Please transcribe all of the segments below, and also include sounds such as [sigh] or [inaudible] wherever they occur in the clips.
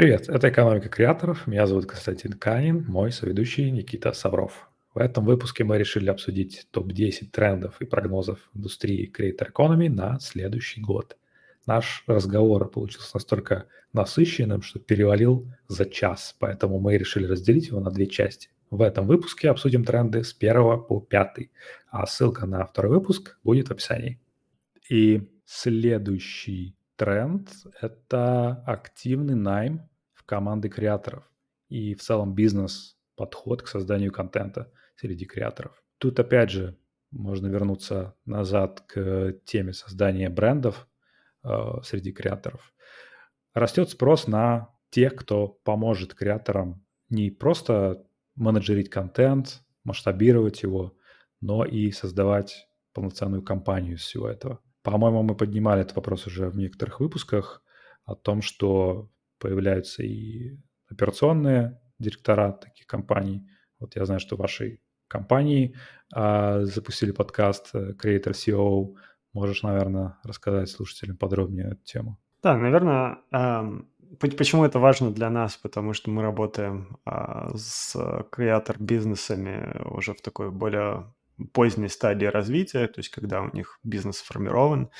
Привет, это «Экономика креаторов». Меня зовут Константин Канин, мой соведущий Никита Савров. В этом выпуске мы решили обсудить топ-10 трендов и прогнозов индустрии Creator Economy на следующий год. Наш разговор получился настолько насыщенным, что перевалил за час, поэтому мы решили разделить его на две части. В этом выпуске обсудим тренды с 1 по 5, а ссылка на второй выпуск будет в описании. И следующий тренд – это активный найм команды креаторов и в целом бизнес-подход к созданию контента среди креаторов. Тут опять же можно вернуться назад к теме создания брендов э, среди креаторов. Растет спрос на тех, кто поможет креаторам не просто менеджерить контент, масштабировать его, но и создавать полноценную компанию из всего этого. По-моему, мы поднимали этот вопрос уже в некоторых выпусках о том, что появляются и операционные директора таких компаний. Вот я знаю, что в вашей компании а, запустили подкаст э, Creator CEO. Можешь, наверное, рассказать слушателям подробнее эту тему? Да, наверное, эм, почему это важно для нас? Потому что мы работаем э, с креатор-бизнесами уже в такой более поздней стадии развития, то есть когда у них бизнес сформирован.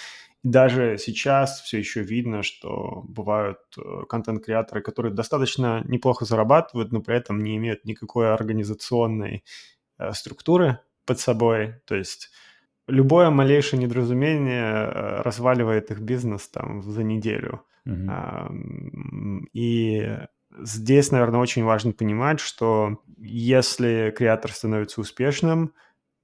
Даже сейчас все еще видно, что бывают э, контент-креаторы, которые достаточно неплохо зарабатывают, но при этом не имеют никакой организационной э, структуры под собой. То есть любое малейшее недоразумение э, разваливает их бизнес там за неделю. Mm-hmm. И здесь, наверное, очень важно понимать, что если креатор становится успешным,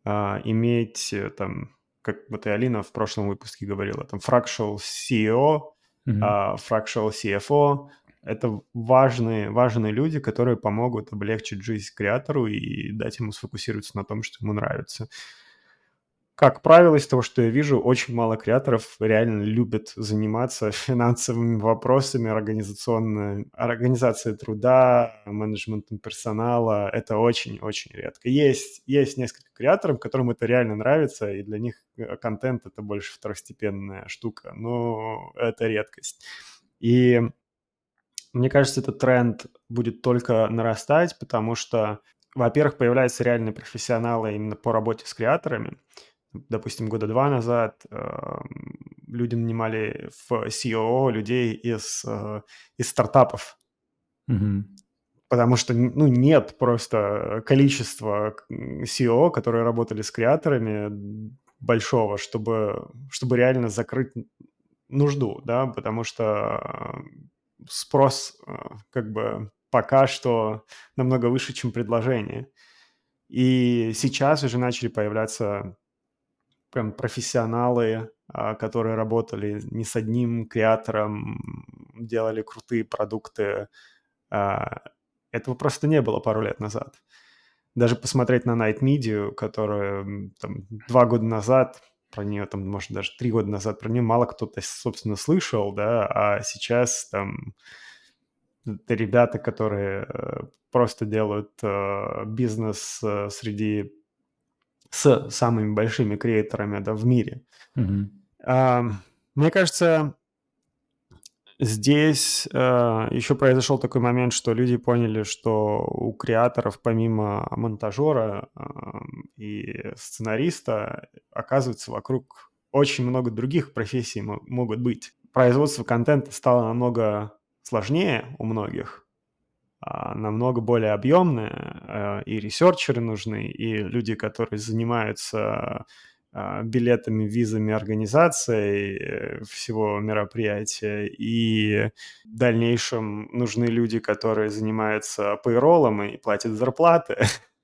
а, иметь там, как вот и Алина в прошлом выпуске говорила, там fractional CEO, mm-hmm. а, fractional CFO, это важные, важные люди, которые помогут облегчить жизнь креатору и дать ему сфокусироваться на том, что ему нравится как правило, из того, что я вижу, очень мало креаторов реально любят заниматься [laughs] финансовыми вопросами, организационной, организацией труда, менеджментом персонала. Это очень-очень редко. Есть, есть несколько креаторов, которым это реально нравится, и для них э, контент — это больше второстепенная штука, но это редкость. И мне кажется, этот тренд будет только нарастать, потому что, во-первых, появляются реальные профессионалы именно по работе с креаторами, допустим, года два назад э, люди нанимали в CEO людей из, э, из стартапов. Mm-hmm. Потому что, ну, нет просто количества CEO, которые работали с креаторами большого, чтобы, чтобы реально закрыть нужду, да, потому что спрос э, как бы пока что намного выше, чем предложение. И сейчас уже начали появляться прям профессионалы, а, которые работали не с одним креатором, делали крутые продукты. А, этого просто не было пару лет назад. Даже посмотреть на Night Media, которая там, два года назад, про нее там, может, даже три года назад, про нее мало кто-то, собственно, слышал, да, а сейчас там это ребята, которые э, просто делают э, бизнес э, среди с самыми большими креаторами да, в мире. Mm-hmm. А, мне кажется, здесь а, еще произошел такой момент, что люди поняли, что у креаторов помимо монтажера а, и сценариста оказывается вокруг очень много других профессий могут быть. Производство контента стало намного сложнее у многих, намного более объемная, а, и ресерчеры нужны, и люди, которые занимаются а, билетами, визами, организацией э, всего мероприятия, и в дальнейшем нужны люди, которые занимаются пейролом и платят зарплаты. [laughs]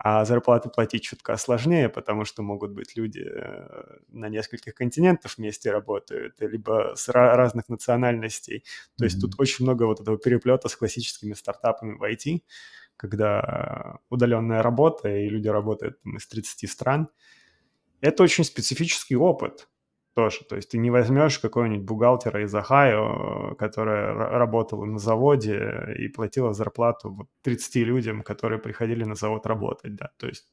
А зарплаты платить чутка сложнее, потому что могут быть люди э, на нескольких континентах вместе работают, либо с разных национальностей. То mm-hmm. есть тут очень много вот этого переплета с классическими стартапами в IT, когда удаленная работа, и люди работают там, из 30 стран. Это очень специфический опыт тоже. То есть ты не возьмешь какого-нибудь бухгалтера из Ohio, которая работала на заводе и платила зарплату вот 30 людям, которые приходили на завод работать, да. То есть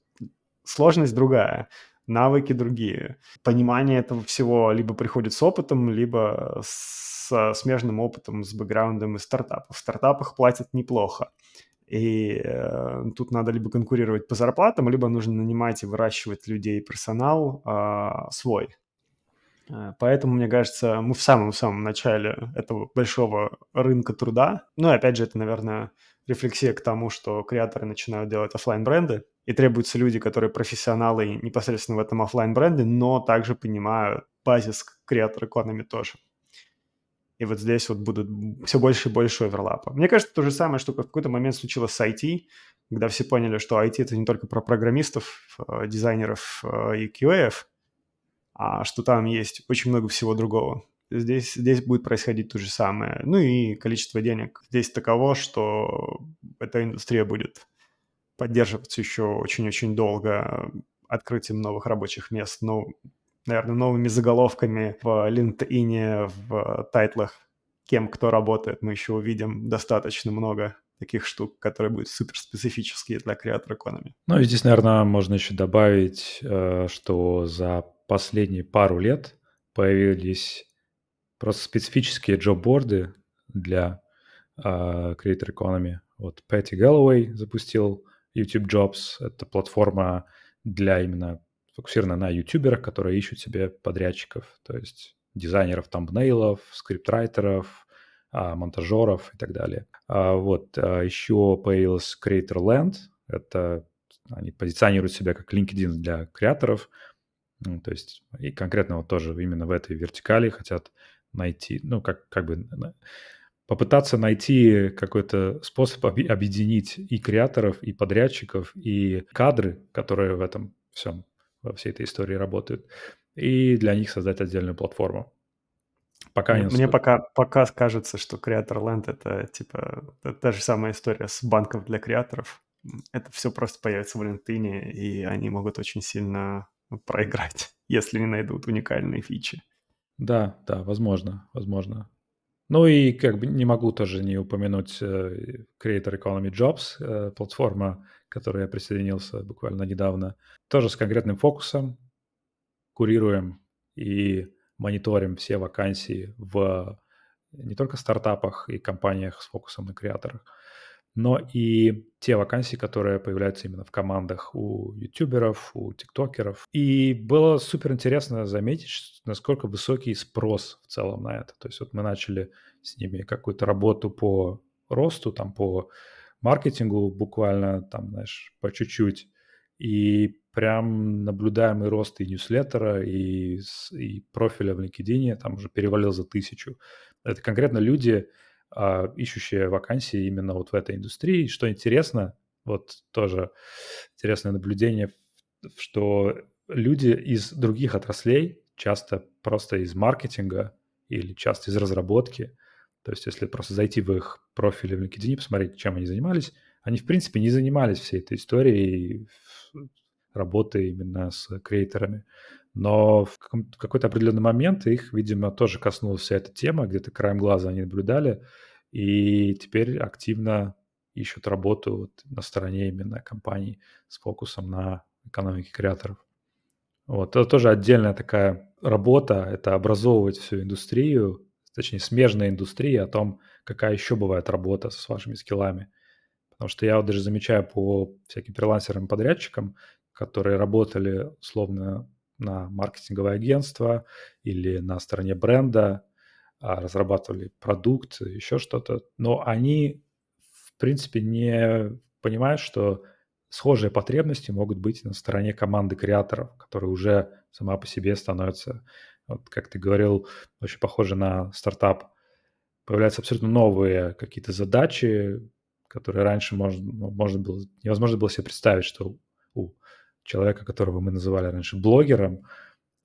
сложность другая. навыки другие. Понимание этого всего либо приходит с опытом, либо с смежным опытом, с бэкграундом из стартапов. В стартапах платят неплохо. И э, тут надо либо конкурировать по зарплатам, либо нужно нанимать и выращивать людей, персонал э, свой. Э, поэтому, мне кажется, мы в самом-самом начале этого большого рынка труда. Ну и опять же, это, наверное, рефлексия к тому, что креаторы начинают делать офлайн бренды и требуются люди, которые профессионалы непосредственно в этом офлайн бренде но также понимают базис креатор экономи тоже. И вот здесь вот будут все больше и больше оверлапа. Мне кажется, то же самое, что в какой-то момент случилось с IT, когда все поняли, что IT — это не только про программистов, э, дизайнеров э, и QA, а что там есть очень много всего другого. Здесь, здесь будет происходить то же самое. Ну и количество денег здесь таково, что эта индустрия будет поддерживаться еще очень-очень долго открытием новых рабочих мест, ну, наверное, новыми заголовками в LinkedIn, в тайтлах, кем кто работает, мы еще увидим достаточно много таких штук, которые будут супер специфические для креатор экономи. Ну и здесь, наверное, можно еще добавить, э, что за последние пару лет появились просто специфические джоб-борды для uh, Creator Economy. Вот Пэтти Гэллоуэй запустил YouTube Jobs. Это платформа для именно сфокусирована на ютуберах, которые ищут себе подрядчиков, то есть дизайнеров тамбнейлов, скриптрайтеров, а, монтажеров и так далее. А, вот, еще появился Creator Land, это они позиционируют себя как LinkedIn для креаторов, ну, то есть и конкретно вот тоже именно в этой вертикали хотят найти, ну, как, как бы попытаться найти какой-то способ объединить и креаторов, и подрядчиков, и кадры, которые в этом всем, во всей этой истории работают, и для них создать отдельную платформу. Пока мне, мне пока, пока кажется, что Creator Land это типа это та же самая история с банком для креаторов. Это все просто появится в LinkedIn, и они могут очень сильно [laughs] проиграть, если не найдут уникальные фичи. Да, да, возможно, возможно. Ну и как бы не могу тоже не упомянуть э, Creator Economy Jobs, э, платформа, к которой я присоединился буквально недавно. Тоже с конкретным фокусом. Курируем и мониторим все вакансии в не только стартапах и компаниях с фокусом на креаторах, но и те вакансии, которые появляются именно в командах у ютуберов, у тиктокеров. И было супер интересно заметить, насколько высокий спрос в целом на это. То есть вот мы начали с ними какую-то работу по росту, там по маркетингу буквально, там, знаешь, по чуть-чуть. И прям наблюдаемый рост и ньюслеттера, и, и профиля в LinkedIn там уже перевалил за тысячу. Это конкретно люди, а, ищущие вакансии именно вот в этой индустрии. Что интересно, вот тоже интересное наблюдение, что люди из других отраслей, часто просто из маркетинга или часто из разработки, то есть если просто зайти в их профили в LinkedIn, посмотреть, чем они занимались, они, в принципе, не занимались всей этой историей работы именно с креаторами. Но в какой-то определенный момент их, видимо, тоже коснулась вся эта тема, где-то краем глаза они наблюдали, и теперь активно ищут работу на стороне именно компаний с фокусом на экономике креаторов. Вот, это тоже отдельная такая работа, это образовывать всю индустрию, точнее, смежная индустрия о том, какая еще бывает работа с вашими скиллами. Потому что я вот даже замечаю по всяким фрилансерам-подрядчикам, которые работали условно на маркетинговое агентство или на стороне бренда, а, разрабатывали продукт, еще что-то, но они, в принципе, не понимают, что схожие потребности могут быть на стороне команды креаторов, которые уже сама по себе становятся, вот, как ты говорил, очень похожи на стартап. Появляются абсолютно новые какие-то задачи, которые раньше можно, можно было, невозможно было себе представить, что человека, которого мы называли раньше блогером,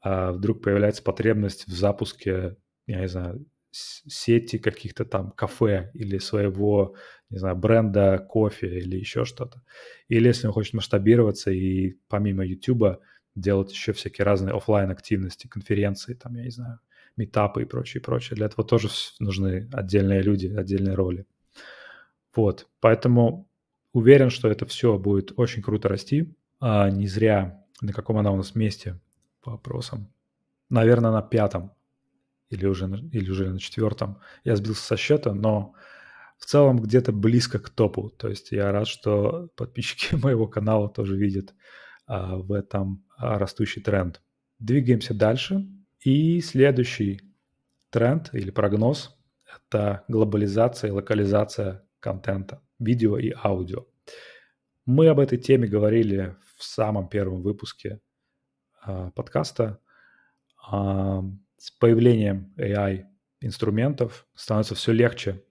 а вдруг появляется потребность в запуске, я не знаю, сети каких-то там кафе или своего, не знаю, бренда кофе или еще что-то. Или если он хочет масштабироваться и помимо YouTube делать еще всякие разные офлайн активности, конференции, там, я не знаю, метапы и прочее, прочее. Для этого тоже нужны отдельные люди, отдельные роли. Вот, поэтому уверен, что это все будет очень круто расти. А, не зря На каком она у нас месте по опросам? Наверное, на пятом или уже, или уже на четвертом. Я сбился со счета, но в целом где-то близко к топу. То есть я рад, что подписчики [laughs] моего канала тоже видят а, в этом а, растущий тренд. Двигаемся дальше. И следующий тренд или прогноз – это глобализация и локализация контента, видео и аудио. Мы об этой теме говорили в самом первом выпуске а, подкаста. А, с появлением AI инструментов становится все легче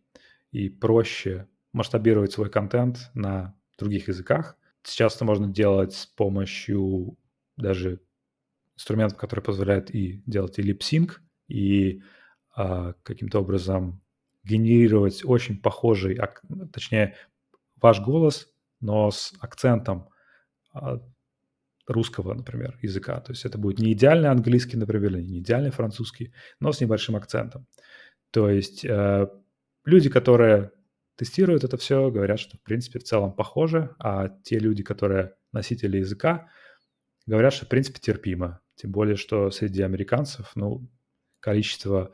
и проще масштабировать свой контент на других языках. Сейчас это можно делать с помощью даже инструментов, которые позволяют и делать и липсинг, и а, каким-то образом генерировать очень похожий, точнее, ваш голос, но с акцентом русского, например, языка. То есть это будет не идеальный английский, например, или не идеальный французский, но с небольшим акцентом. То есть э, люди, которые тестируют это все, говорят, что в принципе в целом похоже, а те люди, которые носители языка, говорят, что в принципе терпимо. Тем более, что среди американцев, ну, количество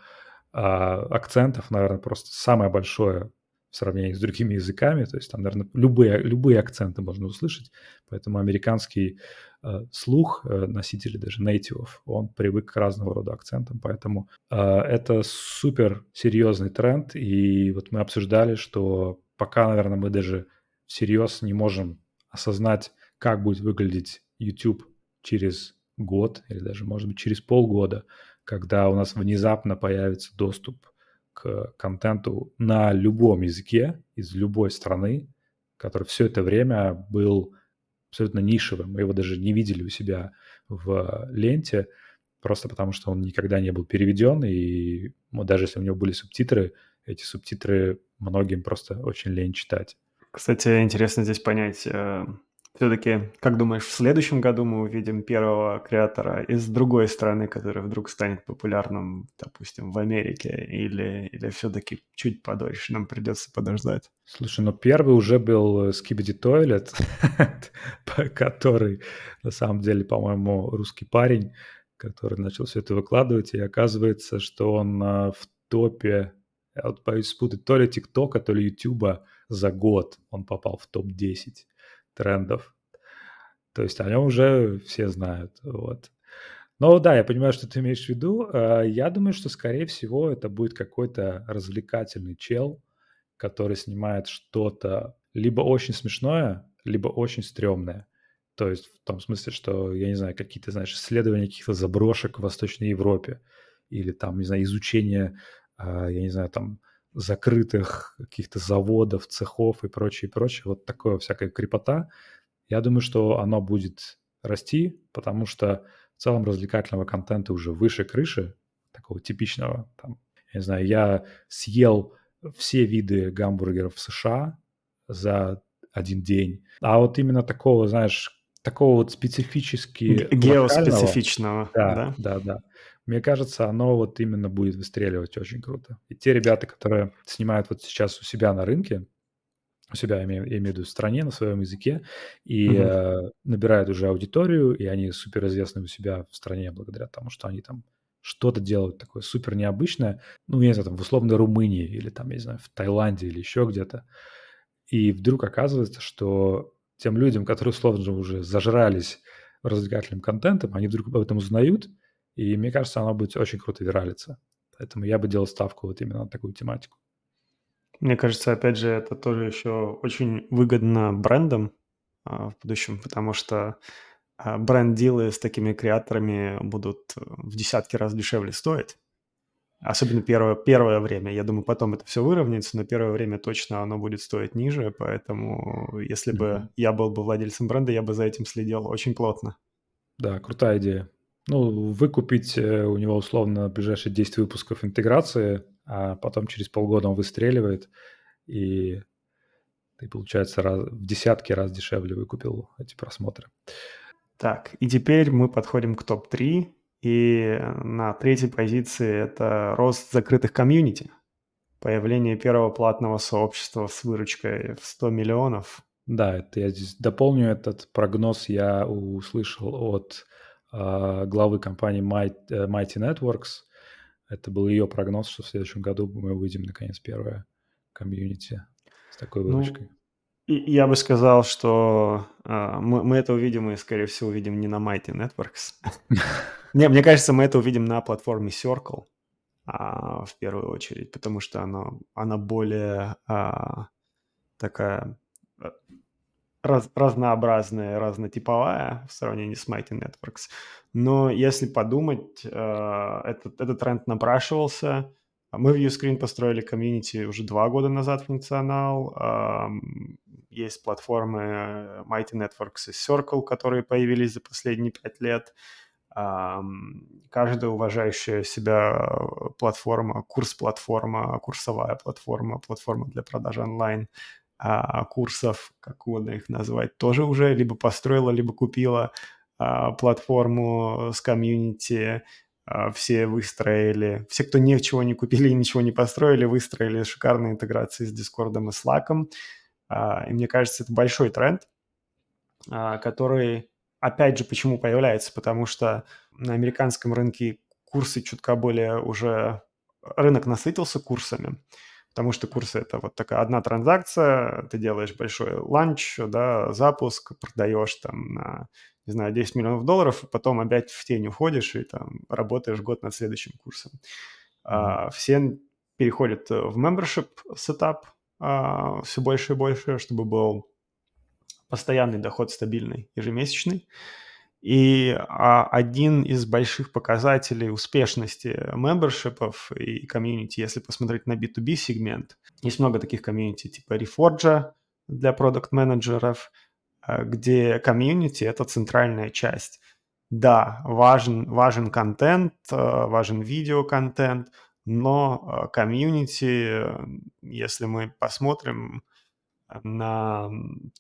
э, акцентов, наверное, просто самое большое сравнении с другими языками. То есть там, наверное, любые, любые акценты можно услышать. Поэтому американский э, слух, э, носители даже нейтивов, он привык к разного рода акцентам. Поэтому э, это супер серьезный тренд. И вот мы обсуждали, что пока, наверное, мы даже всерьез не можем осознать, как будет выглядеть YouTube через год или даже, может быть, через полгода, когда у нас внезапно появится доступ к контенту на любом языке из любой страны, который все это время был абсолютно нишевым. Мы его даже не видели у себя в ленте, просто потому что он никогда не был переведен, и даже если у него были субтитры, эти субтитры многим просто очень лень читать. Кстати, интересно здесь понять, э, все-таки, как думаешь, в следующем году мы увидим первого креатора из другой страны, который вдруг станет популярным, допустим, в Америке, или, или все-таки чуть подольше нам придется подождать? Слушай, ну первый уже был Skibidi Toilet, [laughs] который на самом деле, по-моему, русский парень, который начал все это выкладывать, и оказывается, что он а, в топе, я вот боюсь спутать, то ли ТикТока, то ли Ютуба за год он попал в топ-10 трендов. То есть о нем уже все знают. Вот. Но да, я понимаю, что ты имеешь в виду. А, я думаю, что, скорее всего, это будет какой-то развлекательный чел, который снимает что-то либо очень смешное, либо очень стрёмное. То есть в том смысле, что, я не знаю, какие-то, знаешь, исследования каких-то заброшек в Восточной Европе или там, не знаю, изучение, а, я не знаю, там закрытых каких-то заводов, цехов и прочее, прочее. Вот такое всякая крепота. Я думаю, что оно будет расти, потому что в целом развлекательного контента уже выше крыши, такого типичного. Там, я не знаю, я съел все виды гамбургеров в США за один день. А вот именно такого, знаешь, такого вот специфически... Геоспецифичного, да? Да, да, да. Мне кажется, оно вот именно будет выстреливать очень круто. И те ребята, которые снимают вот сейчас у себя на рынке, у себя, я имею, я имею в виду, в стране, на своем языке, и угу. э, набирают уже аудиторию, и они суперизвестны у себя в стране благодаря тому, что они там что-то делают такое супер необычное, ну, я не знаю, там, в условной Румынии или там, я не знаю, в Таиланде или еще где-то. И вдруг оказывается, что тем людям, которые условно уже зажрались развлекательным контентом, они вдруг об этом узнают – и мне кажется, она будет очень круто виралиться. Поэтому я бы делал ставку вот именно на такую тематику. Мне кажется, опять же, это тоже еще очень выгодно брендам а, в будущем, потому что а, бренд-дилы с такими креаторами будут в десятки раз дешевле стоить. Особенно первое, первое время. Я думаю, потом это все выровняется, но первое время точно оно будет стоить ниже. Поэтому, если mm-hmm. бы я был бы владельцем бренда, я бы за этим следил очень плотно. Да, крутая идея. Ну, выкупить э, у него условно ближайшие 10 выпусков интеграции, а потом через полгода он выстреливает, и ты, получается, раз, в десятки раз дешевле выкупил эти просмотры. Так, и теперь мы подходим к топ-3, и на третьей позиции это рост закрытых комьюнити, появление первого платного сообщества с выручкой в 100 миллионов, Да, это я здесь дополню этот прогноз. Я услышал от главы компании э, Mighty Networks. Это был ее прогноз, что в следующем году мы увидим наконец первое комьюнити с такой ну, выручкой. Ну, я бы сказал, что э, мы, мы это увидим и, скорее всего, увидим не на Mighty Networks. [laughs] Не, мне кажется, мы это увидим на платформе Circle а, в первую очередь, потому что она, она более а, такая раз, разнообразная, разнотиповая в сравнении с Mighty Networks. Но если подумать, э, этот, этот тренд напрашивался. Мы в Uscreen построили комьюнити уже два года назад функционал. Есть платформы Mighty Networks и Circle, которые появились за последние пять лет каждая уважающая себя платформа, курс-платформа, курсовая платформа, платформа для продажи онлайн курсов, как угодно их назвать, тоже уже либо построила, либо купила а, платформу с комьюнити, а, все выстроили, все, кто ничего не купили и ничего не построили, выстроили шикарные интеграции с Discord и Slack. И мне кажется, это большой тренд, который опять же, почему появляется? Потому что на американском рынке курсы чутка более уже... Рынок насытился курсами, потому что курсы – это вот такая одна транзакция, ты делаешь большой ланч, да, запуск, продаешь там на, не знаю, 10 миллионов долларов, и потом опять в тень уходишь и там работаешь год над следующим курсом. Mm-hmm. А, все переходят в membership setup а, все больше и больше, чтобы был постоянный доход стабильный, ежемесячный. И а, один из больших показателей успешности membership ов и community, если посмотреть на B2B сегмент, есть много таких community типа Reforge для продукт-менеджеров, а, где community – это центральная часть. Да, важен, важен контент, а, важен видеоконтент, но community, если мы посмотрим, на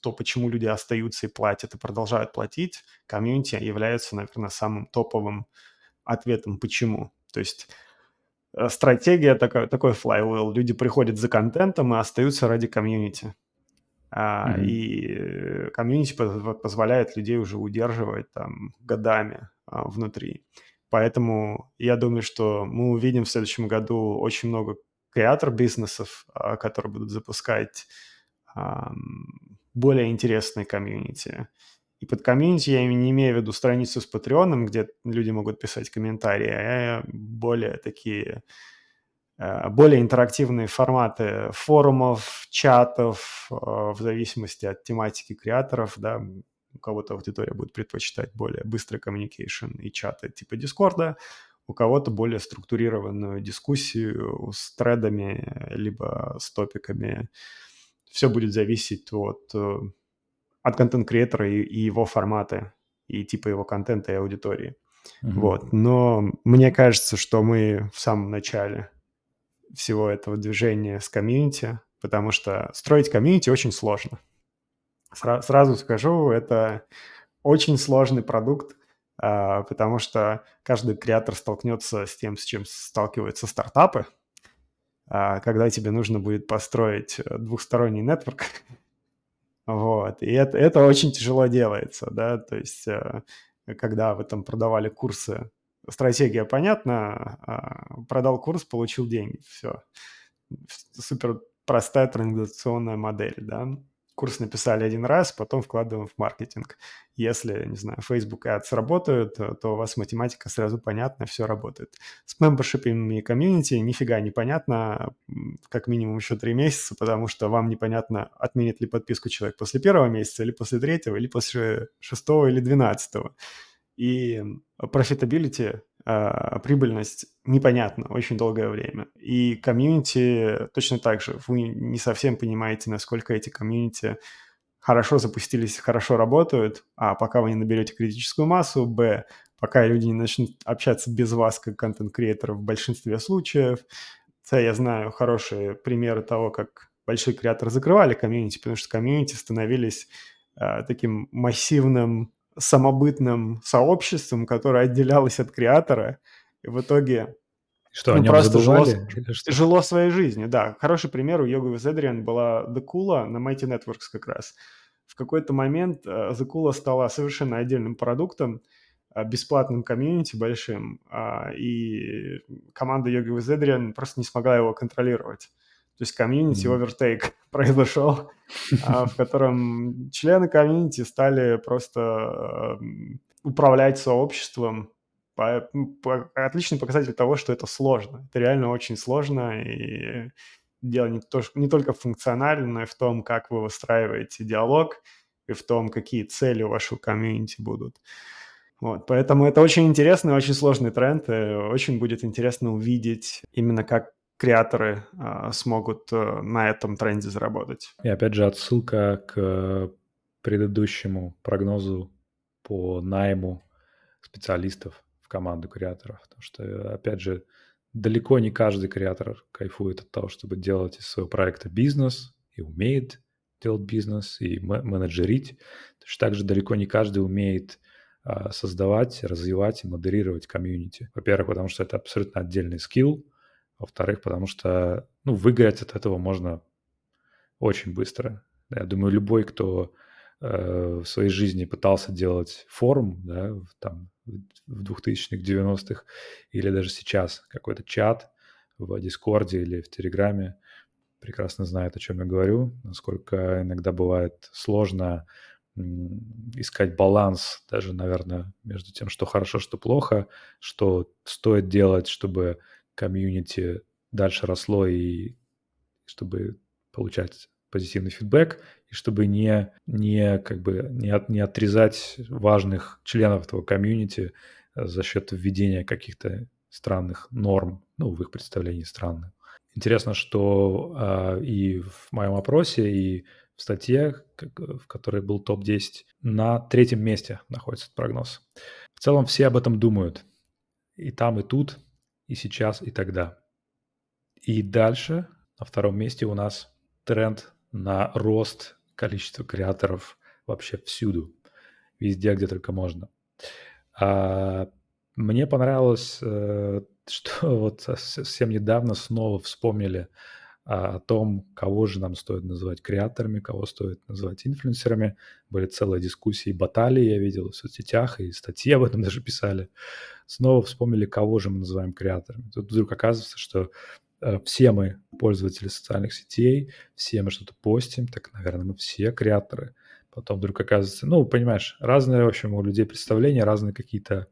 то, почему люди остаются и платят, и продолжают платить, community является, наверное, самым топовым ответом почему. То есть э, стратегия такой, такой flywheel. Люди приходят за контентом и остаются ради community. Mm-hmm. И комьюнити позволяет людей уже удерживать там годами а, внутри. Поэтому я думаю, что мы увидим в следующем году очень много креатор бизнесов, а, которые будут запускать более интересной комьюнити. И под комьюнити я не имею в виду страницу с Patreon, где люди могут писать комментарии, а более такие, э, более интерактивные форматы форумов, чатов, э, в зависимости от тематики креаторов, да, у кого-то аудитория будет предпочитать более быстрый communication и чаты типа Дискорда, у кого-то более структурированную дискуссию с тредами, либо с топиками, все будет зависеть от, э, от контент-креатора и, и его формата, и типа его контента и аудитории. Mm-hmm. Вот. Но мне кажется, что мы в самом начале всего этого движения с комьюнити, потому что строить комьюнити очень сложно. Сра- сразу скажу, это очень сложный продукт, а, потому что каждый креатор столкнется с тем, с чем сталкиваются стартапы, когда тебе нужно будет построить э, двухсторонний нетворк. [laughs] вот. И это, это очень тяжело делается, да, то есть э, когда вы там продавали курсы, стратегия понятна, а, продал курс, получил деньги, все. Супер простая транзакционная модель, да курс написали один раз, потом вкладываем в маркетинг. Если, не знаю, Facebook Ads работают, то у вас математика сразу понятна, все работает. С мембершипами и комьюнити нифига не понятно, как минимум еще три месяца, потому что вам непонятно, отменит ли подписку человек после первого месяца, или после третьего, или после шестого или двенадцатого. И profitability а, прибыльность непонятна очень долгое время. И community точно так же. Вы не совсем понимаете, насколько эти community хорошо запустились, хорошо работают, а пока вы не наберете критическую массу, б, пока люди не начнут общаться без вас как content-creator а в большинстве случаев. Это я знаю хорошие примеры того, как большие креаторы закрывали community, потому что community становились э, таким массивным самобытным сообществом, которое отделялось от креатора, и в итоге что, ну, просто жило, жило своей жизнью, да. Хороший пример у Йога Эдриан была Декула на Mighty Networks как раз. в какой-то момент э, Закула стала совершенно отдельным продуктом, э, бесплатным комьюнити большим, а, и команда Йоги with просто не смогла его контролировать. То есть комьюнити овертейк [laughs] произошел, а, в [laughs] котором члены комьюнити стали просто управлять сообществом. Отличный показатель того, что это сложно. Это реально очень сложно, и дело не, то, не только функционально, но и в том, как вы выстраиваете диалог, и в том, какие цели у вашего комьюнити будут. Вот, поэтому это очень интересный, очень сложный тренд, и очень будет интересно увидеть именно как креаторы э, смогут э, на этом тренде заработать. И опять же отсылка к предыдущему прогнозу по найму специалистов в команду креаторов, потому что, опять же, далеко не каждый креатор кайфует от того, чтобы делать из своего проекта бизнес и умеет делать бизнес и менеджерить. Точно так же далеко не каждый умеет а, создавать, развивать и модерировать комьюнити. Во-первых, потому что это абсолютно отдельный скилл. Во-вторых, потому что ну, выиграть от этого можно очень быстро. Я думаю, любой, кто э, в своей жизни пытался делать форум, да, там, в 2000-х, 90-х, или даже сейчас какой-то чат в Дискорде или в Телеграме, прекрасно знает, о чем я говорю, насколько иногда бывает сложно искать баланс даже, наверное, между тем, что хорошо, что плохо, что стоит делать, чтобы комьюнити дальше росло и чтобы получать позитивный фидбэк, и чтобы не, не, как бы, не, от, не отрезать важных членов этого комьюнити э, за счет введения каких-то странных норм, ну, в их представлении странных. Интересно, что э, и в моем опросе, и в статье, как, в которой был топ-10, на третьем месте находится этот прогноз. В целом все об этом думают. И там, и тут, и сейчас, и тогда. И дальше на втором месте у нас тренд на рост количества креаторов вообще всюду, везде, где только можно. А мне понравилось, э, [laughs] что вот совсем недавно снова вспомнили о том, кого же нам стоит называть креаторами, кого стоит называть инфлюенсерами. Были целые дискуссии, баталии я видел в соцсетях, и статьи об этом [laughs] даже писали. Снова вспомнили, кого же мы называем креаторами. Тут вдруг оказывается, что Э, все мы пользователи социальных сетей, все мы что-то постим, так, наверное, мы все креаторы. Потом вдруг оказывается, ну, понимаешь, разные, в общем, у людей представления, разные какие-то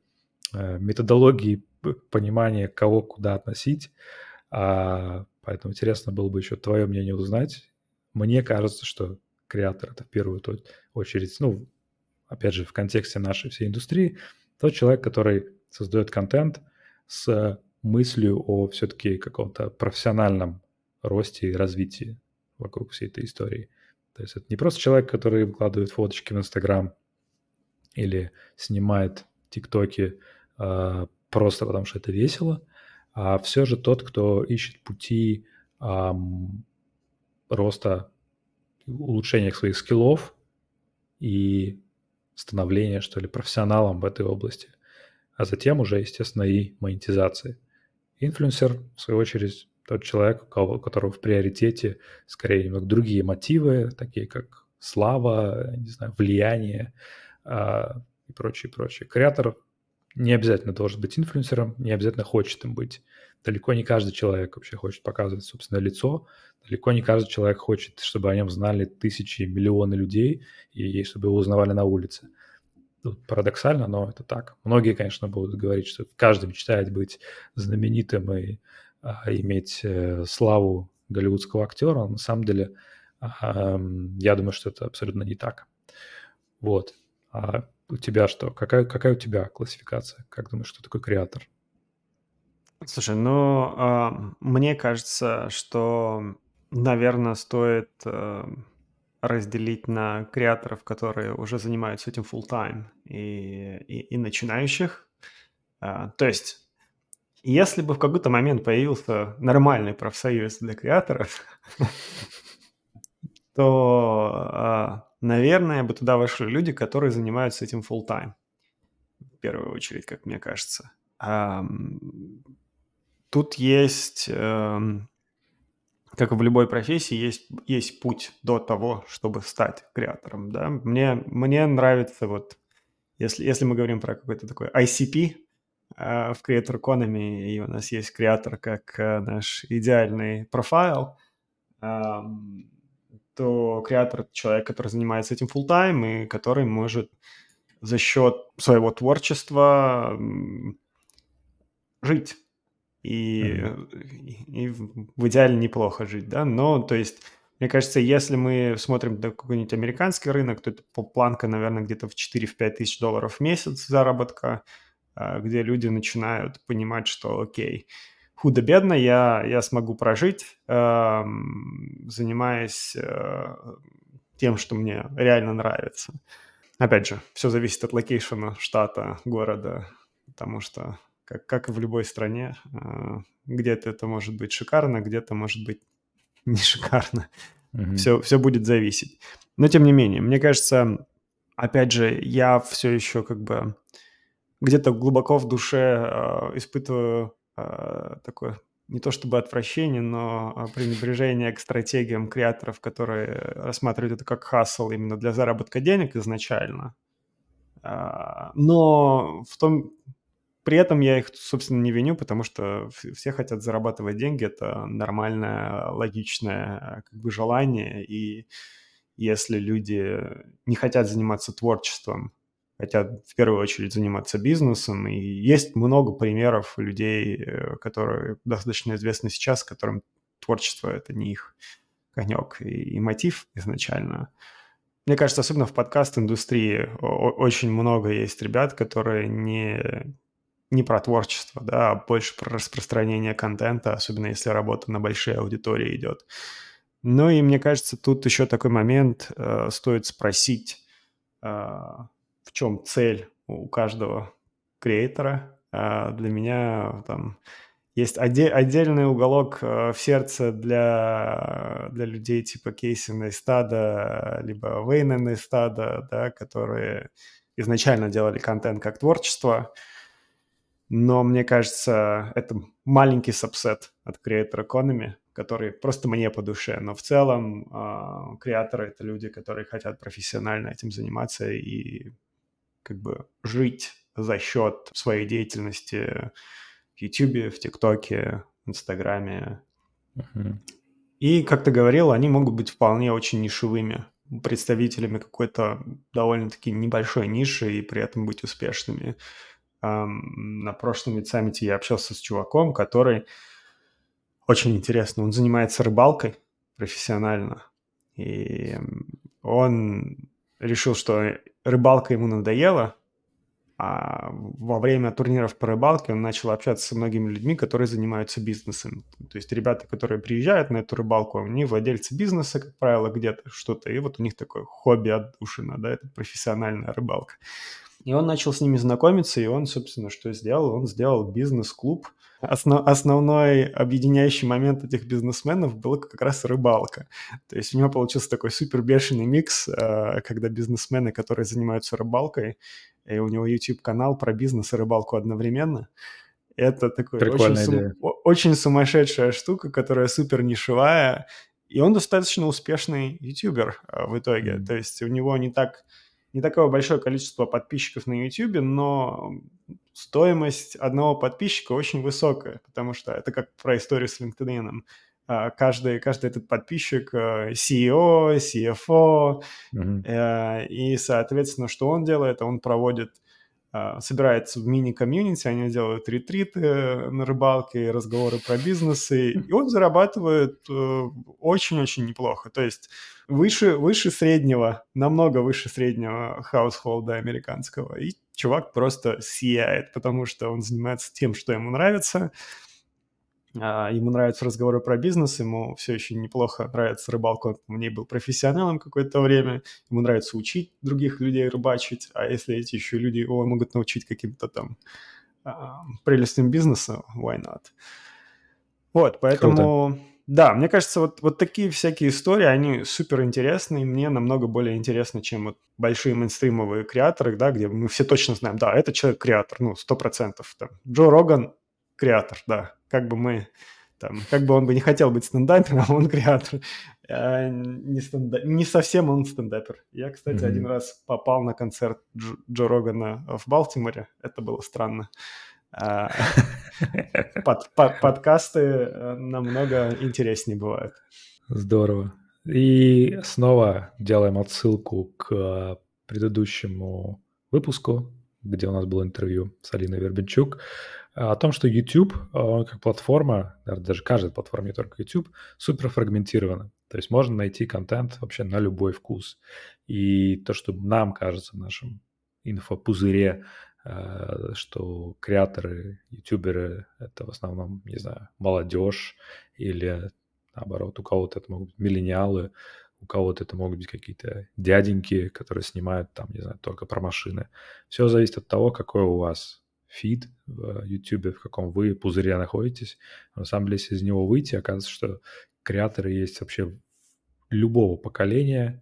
э, методологии понимания, кого куда относить. А, поэтому интересно было бы еще твое мнение узнать. Мне кажется, что креатор это в первую очередь, ну, опять же, в контексте нашей всей индустрии, тот человек, который создает контент с мыслью о все-таки каком-то профессиональном росте и развитии вокруг всей этой истории. То есть это не просто человек, который выкладывает фоточки в Инстаграм или снимает ТикТоки э, просто потому, что это весело, а все же тот, кто ищет пути э, роста, улучшения своих скиллов и становления, что ли, профессионалом в этой области, а затем уже, естественно, и монетизации. Инфлюенсер, в свою очередь, тот человек, у которого в приоритете скорее немного другие мотивы, такие как слава, не знаю, влияние а, и прочее, прочее. Креатор не обязательно должен быть инфлюенсером, не обязательно хочет им быть. Далеко не каждый человек вообще хочет показывать собственное лицо, далеко не каждый человек хочет, чтобы о нем знали тысячи, миллионы людей и чтобы его узнавали на улице парадоксально, но это так. Многие, конечно, будут говорить, что каждый мечтает быть знаменитым и а, иметь э, славу голливудского актера. Но на самом деле, а, я думаю, что это абсолютно не так. Вот. А у тебя что? Какая, какая у тебя классификация? Как думаешь, что такое креатор? Слушай, ну, а, мне кажется, что, наверное, стоит... А разделить на креаторов, которые уже занимаются этим full time и, и, и начинающих. А, то есть, если бы в какой-то момент появился нормальный профсоюз для креаторов, [laughs] то, а, наверное, бы туда вошли люди, которые занимаются этим full time. В первую очередь, как мне кажется. Тут есть эм, как и в любой профессии, есть, есть путь до того, чтобы стать креатором, да. Мне, мне нравится вот, если, если мы говорим про какой-то такой ICP э, в Creator Economy, и у нас есть креатор как э, наш идеальный профайл, то креатор – это человек, который занимается этим full time и который может за счет своего творчества жить и, mm-hmm. и, в идеале неплохо жить, да, но, то есть, мне кажется, если мы смотрим на какой-нибудь американский рынок, то это планка, наверное, где-то в 4-5 тысяч долларов в месяц заработка, а, где люди начинают понимать, что, окей, худо-бедно я, я смогу прожить, занимаясь э, тем, что мне реально нравится. Опять же, все зависит от location а, штата, города, потому что как, как и в любой стране. А, где-то это может быть шикарно, где-то может быть [laughs] не шикарно. Mm-hmm. Все, все будет зависеть. Но тем не менее, мне кажется, опять же, я все еще как бы где-то глубоко в душе э, испытываю э, такое не то чтобы отвращение, но пренебрежение к стратегиям creator ов, которые рассматривают это как хасл именно для заработка денег изначально. Но в том, при этом я их, собственно, не виню, потому что все хотят зарабатывать деньги, это нормальное, логичное как бы желание, и если люди не хотят заниматься творчеством, хотят в первую очередь заниматься бизнесом, и есть много примеров людей, э, которые достаточно известны сейчас, которым творчество – это не их конек и, и мотив изначально. Мне кажется, особенно в подкаст-индустрии очень много есть ребят, которые не, не про творчество, да, а больше про распространение контента, особенно если работа на большие аудитории идет. Ну и мне кажется, тут еще такой момент, э, стоит спросить, э, чем цель у каждого креатора. Э, для меня там есть оде- отдельный уголок э, в сердце для, для людей типа Кейсина и Стада, либо Вейнена и Стада, да, которые изначально делали контент как творчество, но мне кажется, это маленький сабсет от Creator Economy, который просто мне по душе. Но в целом э, креаторы — это люди, которые хотят профессионально этим заниматься и как бы жить за счет своей деятельности в YouTube, в ТикТоке, в Инстаграме. Uh-huh. И, как ты говорил, они могут быть вполне очень нишевыми представителями какой-то довольно-таки небольшой ниши и при этом быть успешными на прошлом саммите я общался с чуваком, который очень интересно, он занимается рыбалкой профессионально. И он решил, что рыбалка ему надоела, а во время турниров по рыбалке он начал общаться со многими людьми, которые занимаются бизнесом. То есть ребята, которые приезжают на эту рыбалку, они владельцы бизнеса, как правило, где-то что-то, и вот у них такое хобби отдушина, да, это профессиональная рыбалка. И он начал с ними знакомиться, и он, собственно, что сделал? Он сделал бизнес-клуб. Основ, основной объединяющий момент этих бизнесменов был как раз рыбалка. То есть у него получился такой супер бешеный микс, э, когда бизнесмены, которые занимаются рыбалкой, и у него YouTube-канал про бизнес и рыбалку одновременно. Это такой очень, сум... очень сумасшедшая штука, которая супер нишевая, и он достаточно успешный ютубер э, в итоге. Mm-hmm. То есть у него не так не такое большое количество подписчиков на YouTube, но стоимость одного подписчика очень высокая, потому что это как про историю с LinkedIn. А, каждый, каждый этот подписчик э, CEO, CFO, mm-hmm. и, соответственно, что он делает? Он проводит а, собирается в мини-комьюнити, они делают ретриты на рыбалке, разговоры про бизнесы, и он зарабатывает э, очень-очень неплохо. То есть выше, выше среднего, намного выше среднего хаусхолда американского. И чувак просто сияет, потому что он занимается тем, что ему нравится, а, ему нравятся разговоры про бизнес, ему все еще неплохо нравится рыбалка, он в ней был профессионалом какое-то время, ему нравится учить других людей рыбачить, а если эти еще люди его могут научить каким-то там а, прелестям бизнеса, why not? Вот, поэтому... Круто. Да, мне кажется, вот, вот такие всякие истории, они супер интересные, мне намного более интересны, чем вот большие мейнстримовые креаторы, да, где мы все точно знаем, да, это человек-креатор, ну, сто процентов. Джо Роган – креатор, да, как бы мы Там, как бы он бы не хотел быть стендапером, [laughs] а он креатор. А не, стенда... не совсем он стендапер. Я, кстати, mm-hmm. один раз попал на концерт Дж... Джо Рогана в Балтиморе. Это было странно. А, [laughs] под, под, подкасты э, намного интереснее бывают. Здорово. И снова делаем отсылку к предыдущему выпуску, где у нас было интервью с Алиной Вербенчук, о том, что YouTube, как платформа, даже каждая платформа, не только YouTube, супер фрагментирована. То есть можно найти контент вообще на любой вкус. И то, что нам кажется в нашем инфопузыре, э, что креаторы, ютуберы — это в основном, не знаю, молодежь или наоборот, у кого-то это могут быть миллениалы, у кого-то это могут быть какие-то дяденьки, которые снимают там, не знаю, только про машины. Все зависит от того, какой у вас фид в YouTube, в каком вы пузыре находитесь. На самом деле, если из него выйти, оказывается, что креаторы есть вообще любого поколения,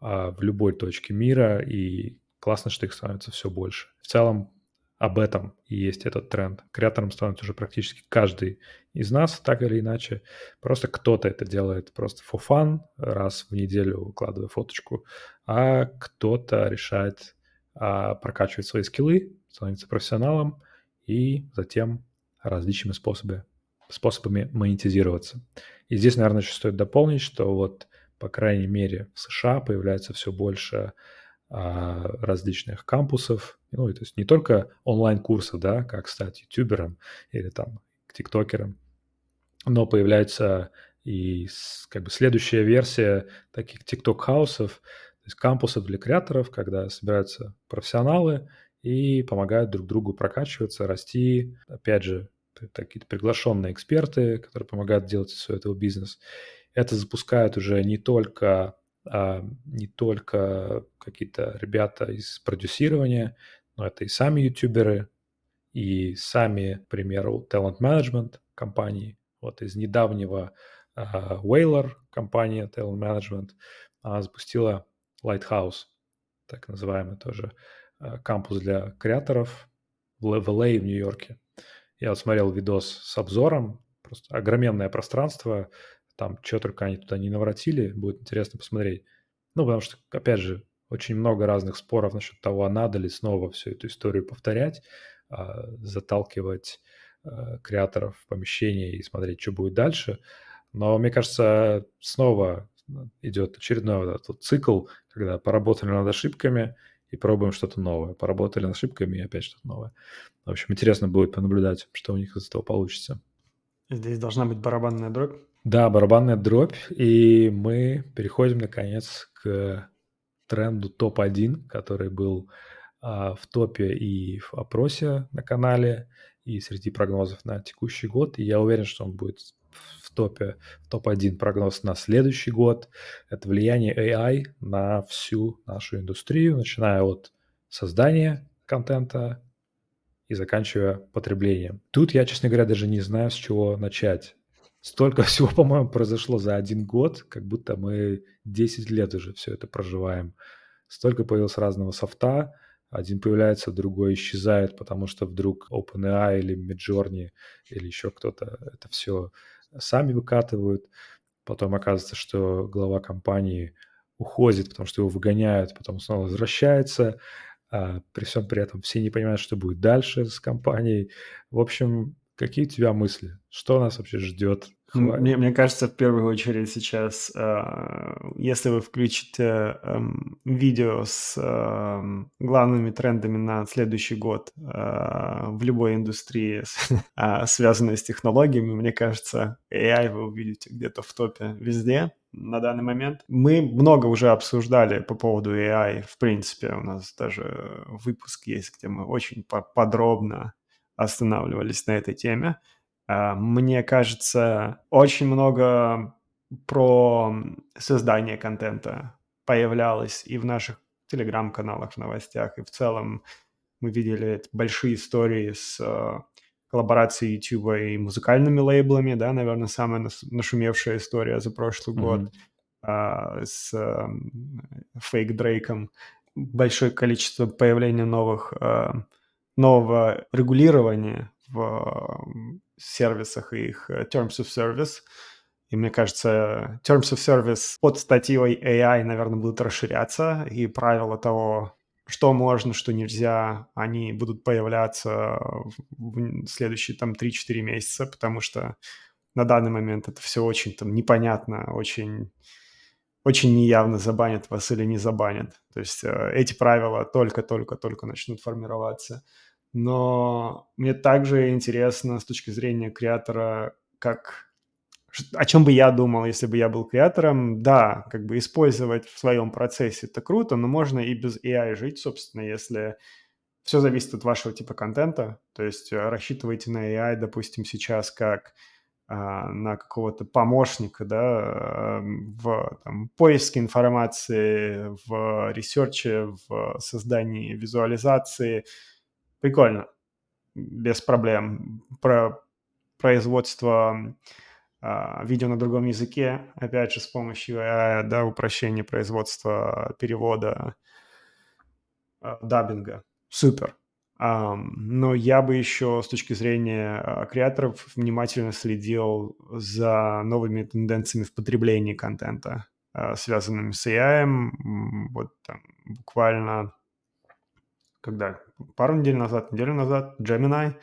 а, в любой точке мира, и классно, что их становится все больше. В целом, об этом и есть этот тренд. Креатором становится уже практически каждый из нас, так или иначе. Просто кто-то это делает просто for fun, раз в неделю выкладывая фоточку, а кто-то решает а, прокачивать свои скиллы, становится профессионалом и затем различными способами, способами монетизироваться. И здесь, наверное, еще стоит дополнить, что вот, по крайней мере, в США появляется все больше различных кампусов, ну, то есть не только онлайн-курсы, да, как стать ютубером или там тиктокером, но появляется и как бы следующая версия таких тикток-хаусов, то есть кампусов для креаторов, когда собираются профессионалы и помогают друг другу прокачиваться, расти. Опять же, какие-то приглашенные эксперты, которые помогают делать все этого бизнес. Это запускает уже не только а, не только какие-то ребята из продюсирования, но это и сами ютуберы, и сами, к примеру, talent management компании. Вот из недавнего uh, Whaler компания talent management uh, запустила Lighthouse, так называемый тоже uh, кампус для креаторов в LA в Нью-Йорке. Я вот смотрел видос с обзором, просто огроменное пространство, там что только они туда не наворотили, будет интересно посмотреть. Ну, потому что, опять же, очень много разных споров насчет того, а надо ли снова всю эту историю повторять, а, заталкивать а, креаторов в помещение и смотреть, что будет дальше. Но мне кажется, снова идет очередной вот этот цикл, когда поработали над ошибками и пробуем что-то новое. Поработали над ошибками и опять что-то новое. В общем, интересно будет понаблюдать, что у них из этого получится. Здесь должна быть барабанная дробь. Да, барабанная дробь, и мы переходим, наконец, к тренду топ-1, который был а, в топе и в опросе на канале, и среди прогнозов на текущий год. И я уверен, что он будет в топе, в топ-1 прогноз на следующий год. Это влияние AI на всю нашу индустрию, начиная от создания контента и заканчивая потреблением. Тут я, честно говоря, даже не знаю, с чего начать. Столько [laughs] всего, по-моему, произошло за один год, как будто мы 10 лет уже все это проживаем. Столько появилось разного софта, один появляется, другой исчезает, потому что вдруг OpenAI или Midjourney или еще кто-то это все сами выкатывают. Потом оказывается, что глава компании уходит, потому что его выгоняют, потом снова возвращается. А при всем при этом все не понимают, что будет дальше с компанией. В общем, какие у тебя мысли? Что нас вообще ждет мне, мне кажется, в первую очередь сейчас, э, если вы включите э, видео с э, главными трендами на следующий год э, в любой индустрии, э, [laughs] связанной с технологиями, мне кажется, AI вы увидите где-то в топе везде на данный момент. Мы много уже обсуждали по поводу AI, в принципе, у нас даже выпуск есть, где мы очень подробно останавливались на этой теме. А, мне кажется, очень много про создание контента появлялось и в наших телеграм-каналах, в новостях, и в целом мы видели большие истории с э, коллаборацией YouTube и музыкальными лейблами, да, наверное, самая нашумевшая история за прошлый mm-hmm. год а, с а, фейк Дрейком. Большое количество появления новых, а, нового регулирования в сервисах и их Terms of Service. И мне кажется, Terms of Service под статьей AI, наверное, будут расширяться, и правила того, что можно, что нельзя, они будут появляться в следующие там 3-4 месяца, потому что на данный момент это все очень там непонятно, очень, очень неявно забанят вас или не забанят. То есть э, эти правила только-только-только начнут формироваться. Но мне также интересно с точки зрения креатора, как о чем бы я думал, если бы я был креатором, да, как бы использовать в своем процессе это круто, но можно и без AI жить, собственно, если все зависит от вашего типа контента, то есть э, рассчитывайте на AI, допустим, сейчас как а, на какого-то помощника, да, в там, поиске информации, в research е, в создании визуализации. Прикольно, без проблем. Про производство видео на другом языке, опять же, с помощью AI, да, упрощения производства, перевода, а, даббинга. Супер. Но я бы еще с точки зрения а, креаторов внимательно следил за новыми тенденциями в потреблении контента, связанными с AI. Вот там буквально, когда пару недель назад, неделю назад, Gemini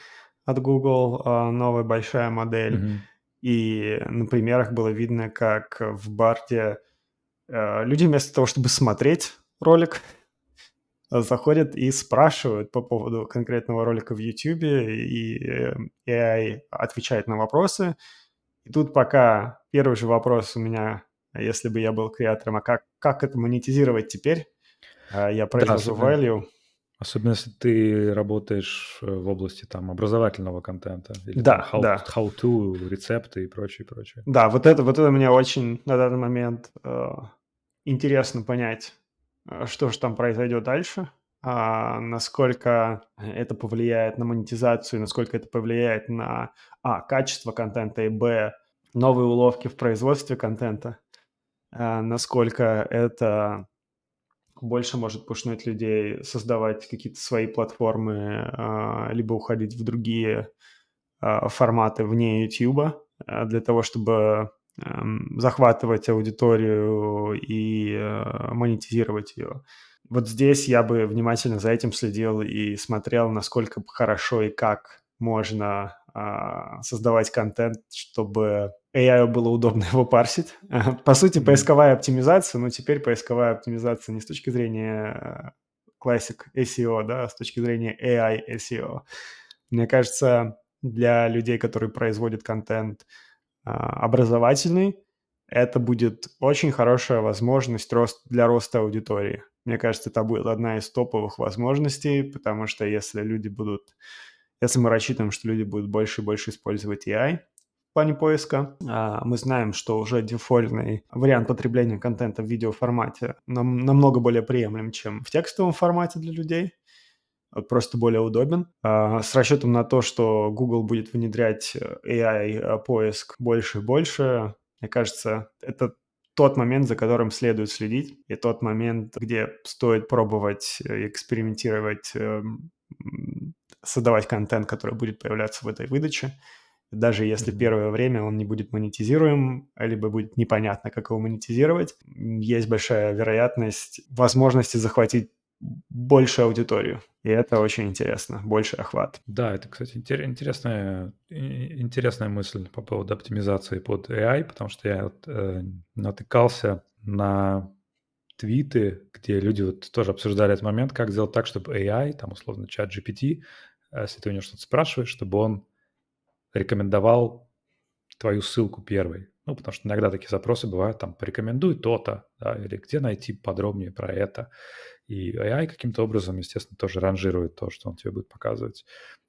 от Google, новая большая модель, mm-hmm и на примерах было видно, как в Барде э, люди вместо того, чтобы смотреть ролик, заходят и спрашивают по поводу конкретного ролика в YouTube, и э, AI отвечает на вопросы. И тут пока первый же вопрос у меня, если бы я был креатором, а как, как это монетизировать теперь? А я произвожу да, value. Особенно если ты работаешь э, в области там образовательного контента. Или да, how, да. How-to, рецепты и прочее, прочее. Да, вот это, вот это мне очень на данный момент э, интересно понять, э, что же там произойдет дальше, а, насколько это повлияет на монетизацию, насколько это повлияет на а, качество контента и б, новые уловки в производстве контента, а, насколько это больше может пушнуть людей создавать какие-то свои платформы, а, либо уходить в другие а, форматы вне YouTube а, для того, чтобы эм, захватывать аудиторию и монетизировать ее. Вот здесь я бы внимательно за этим следил и смотрел, насколько хорошо и как можно создавать контент, чтобы AI было удобно [laughs] его парсить. [laughs] По сути, поисковая оптимизация, но теперь поисковая оптимизация не с точки зрения Classic SEO, да, а с точки зрения AI SEO. Мне кажется, для людей, которые производят контент а, образовательный, это будет очень хорошая возможность рост, для роста аудитории. Мне кажется, это будет одна из топовых возможностей, потому что если люди будут, если мы рассчитываем, что люди будут больше и больше использовать AI, плане поиска. А, мы знаем, что уже дефолтный вариант потребления контента в видеоформате нам, намного более приемлем, чем в текстовом формате для людей просто более удобен. А, с расчетом на то, что Google будет внедрять AI-поиск больше и больше, мне кажется, это тот момент, за которым следует следить, и тот момент, где стоит пробовать экспериментировать, эм, создавать контент, который будет появляться в этой выдаче даже если первое время он не будет монетизируем, либо будет непонятно, как его монетизировать, есть большая вероятность возможности захватить большую аудиторию. И это очень интересно, больше охват. Да, это, кстати, интересная, интересная мысль по поводу оптимизации под AI, потому что я вот, э, натыкался на твиты, где люди вот тоже обсуждали этот момент, как сделать так, чтобы AI, там условно чат GPT, если ты у него что-то спрашиваешь, чтобы он рекомендовал твою ссылку первой. Ну, потому что иногда такие запросы бывают, там, порекомендуй то-то, да, или где найти подробнее про это. И AI каким-то образом, естественно, тоже ранжирует то, что он тебе будет показывать.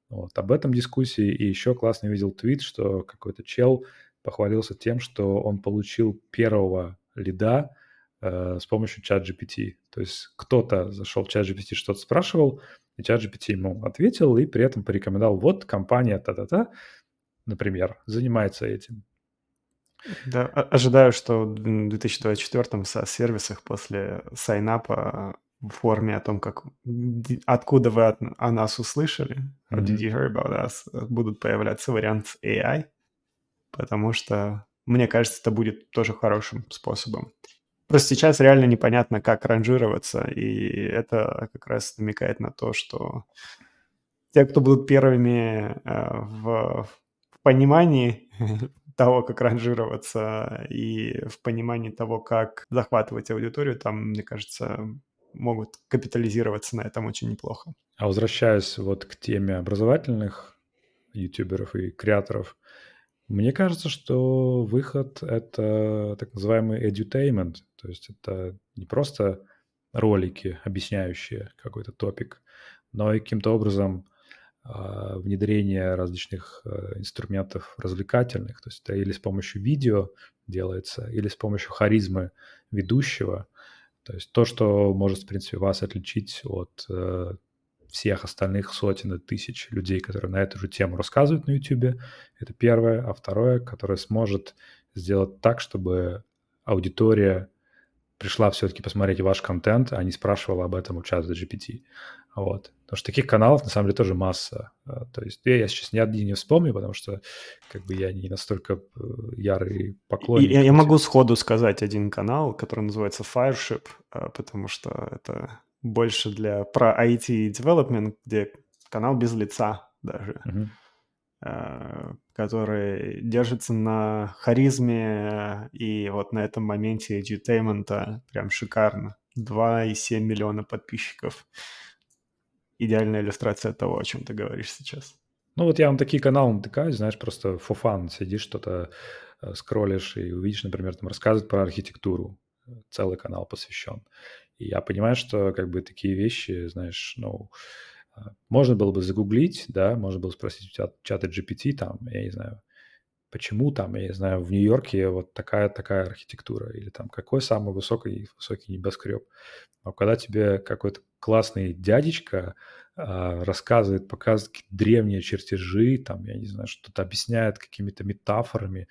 Вот. Об этом дискуссии. И еще классно видел твит, что какой-то чел похвалился тем, что он получил первого лида э, с помощью чат GPT. То есть кто-то зашел в чат GPT, что-то спрашивал, и чат GPT ему ответил, и при этом порекомендовал, вот компания та-та-та, например, занимается этим. Да, ожидаю, что в 2024 со сервисах после сайнапа в форме о том, как откуда вы от, о нас услышали, how did you hear about us, будут появляться варианты AI, потому что, мне кажется, это будет тоже хорошим способом. Просто сейчас реально непонятно, как ранжироваться, и это как раз намекает на то, что те, кто будут первыми э, в, понимании [laughs] того, как ранжироваться, и в понимании того, как захватывать аудиторию, там, мне кажется, могут капитализироваться на этом очень неплохо. А возвращаясь вот к теме образовательных ютуберов и креаторов, мне кажется, что выход — это так называемый edutainment, то есть это не просто ролики, объясняющие какой-то топик, но и каким-то образом а, внедрение различных э, инструментов развлекательных, то есть это или с помощью видео делается, или с помощью харизмы ведущего, то есть то, что может, в принципе, вас отличить от э, всех остальных сотен и тысяч людей, которые на эту же тему рассказывают на YouTube, это первое. А второе, которое сможет сделать так, чтобы аудитория пришла все-таки посмотреть ваш контент, а не спрашивала об этом у чата GPT. Вот. Потому что таких каналов, на самом деле, тоже масса. А, то есть я, я сейчас ни один не вспомню, потому что как бы я не настолько э, ярый поклонник. Я, я могу сходу сказать один канал, который называется Fireship, потому что это больше для про IT development, где канал без лица даже, uh-huh. Который держится на харизме и вот на этом моменте edutainment прям шикарно. 2,7 миллиона подписчиков идеальная иллюстрация того, о чем ты говоришь сейчас. Ну вот я вам такие каналы натыкаюсь, знаешь, просто fun, сидишь что-то, э, скроллишь и увидишь, например, там рассказывают про архитектуру, целый канал посвящен. И я понимаю, что как бы такие вещи, знаешь, ну, э, можно было бы загуглить, да, можно было спросить у тебя чата GPT, там, я не знаю, почему там, я не знаю, в Нью-Йорке вот такая такая архитектура, или там какой самый высокий, высокий небоскреб. А когда тебе какой-то классный дядечка а, рассказывает, показывает какие-то древние чертежи, там, я не знаю, что-то объясняет какими-то метафорами,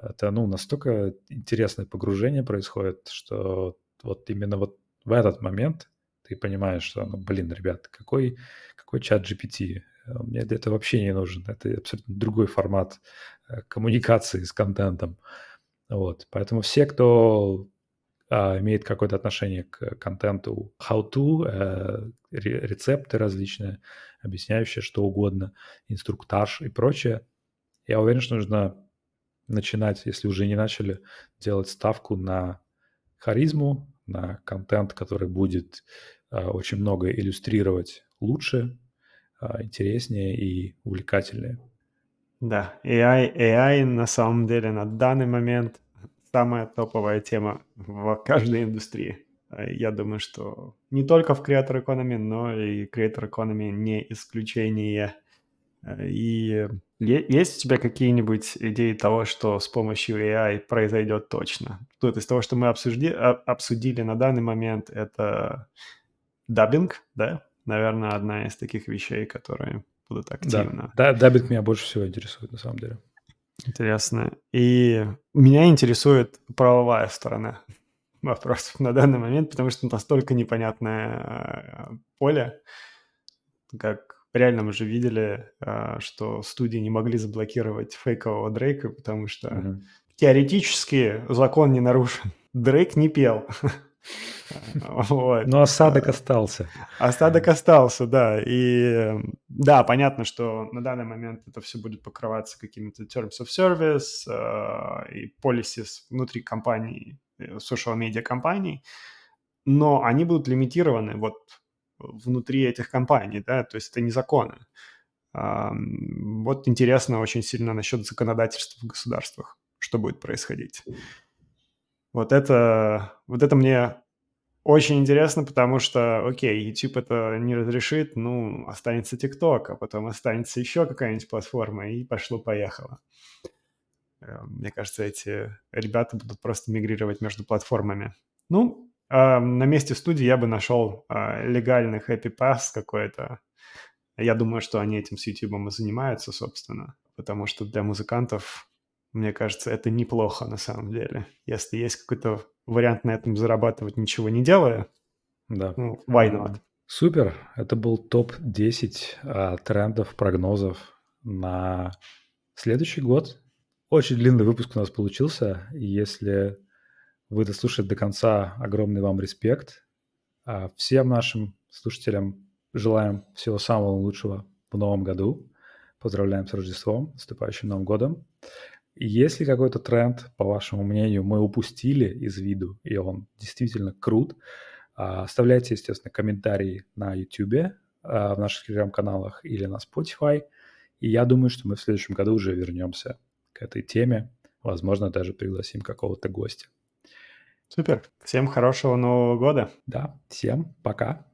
это, ну, настолько интересное погружение происходит, что вот именно вот в этот момент ты понимаешь, что, ну, блин, ребят, какой, какой чат GPT? Мне это вообще не нужен. Это абсолютно другой формат э, коммуникации с контентом. Вот. Поэтому все, кто а, имеет какое-то отношение к контенту how-to, э, рецепты различные, объясняющие что угодно, инструктаж и прочее, я уверен, что нужно начинать, если уже не начали, делать ставку на харизму, на контент, который будет а, очень много иллюстрировать лучше, а, интереснее и увлекательнее. Да, AI, AI на самом деле на данный момент самая топовая тема в каждой индустрии. А, я думаю, что не только в Creator Economy, но и Creator Economy не исключение. И есть у тебя какие-нибудь идеи того, что с помощью AI произойдет точно? То есть того, что мы обсужди, обсудили на данный момент, это даббинг, да? наверное, одна из таких вещей, которые будут активно. Да, да даббинг меня больше всего интересует, на самом деле. Интересно. И меня интересует правовая сторона [laughs] вопросов на данный момент, потому что настолько непонятное э, поле, как реально мы же видели, э, что студии не могли заблокировать фейкового Дрейка, потому что mm-hmm. теоретически закон не нарушен. [laughs] Дрейк не пел. [laughs] Вот. Но осадок остался. Осадок остался, да. И да, понятно, что на данный момент это все будет покрываться какими-то terms of service э, и policies внутри компании, э, social media компаний, но они будут лимитированы вот внутри этих компаний, да, то есть это не законы. Вот интересно очень сильно насчет законодательства в государствах, что будет происходить. Вот это, вот это мне очень интересно, потому что, окей, YouTube это не разрешит, ну, останется TikTok, а потом останется еще какая-нибудь платформа, и пошло-поехало. Э, мне кажется, эти ребята будут просто мигрировать между платформами. Ну, э, на месте студии я бы нашел э, легальный Happy Pass какой-то. Я думаю, что они этим с YouTube и занимаются, собственно, потому что для музыкантов мне кажется, это неплохо на самом деле. Если есть какой-то вариант на этом зарабатывать, ничего не делая, Да. Ну, why not? Супер. Это был топ-10 а, трендов, прогнозов на следующий год. Очень длинный выпуск у нас получился. Если вы дослушали до конца, огромный вам респект. А, всем нашим слушателям желаем всего самого лучшего в новом году. Поздравляем с Рождеством, наступающим Новым годом. Если какой-то тренд, по вашему мнению, мы упустили из виду, и он действительно крут, а, оставляйте, естественно, комментарии на YouTube, а, в наших телеграм-каналах или на Spotify. И я думаю, что мы в следующем году уже вернемся к этой теме. Возможно, даже пригласим какого-то гостя. Супер. Всем хорошего Нового года. Да, всем пока.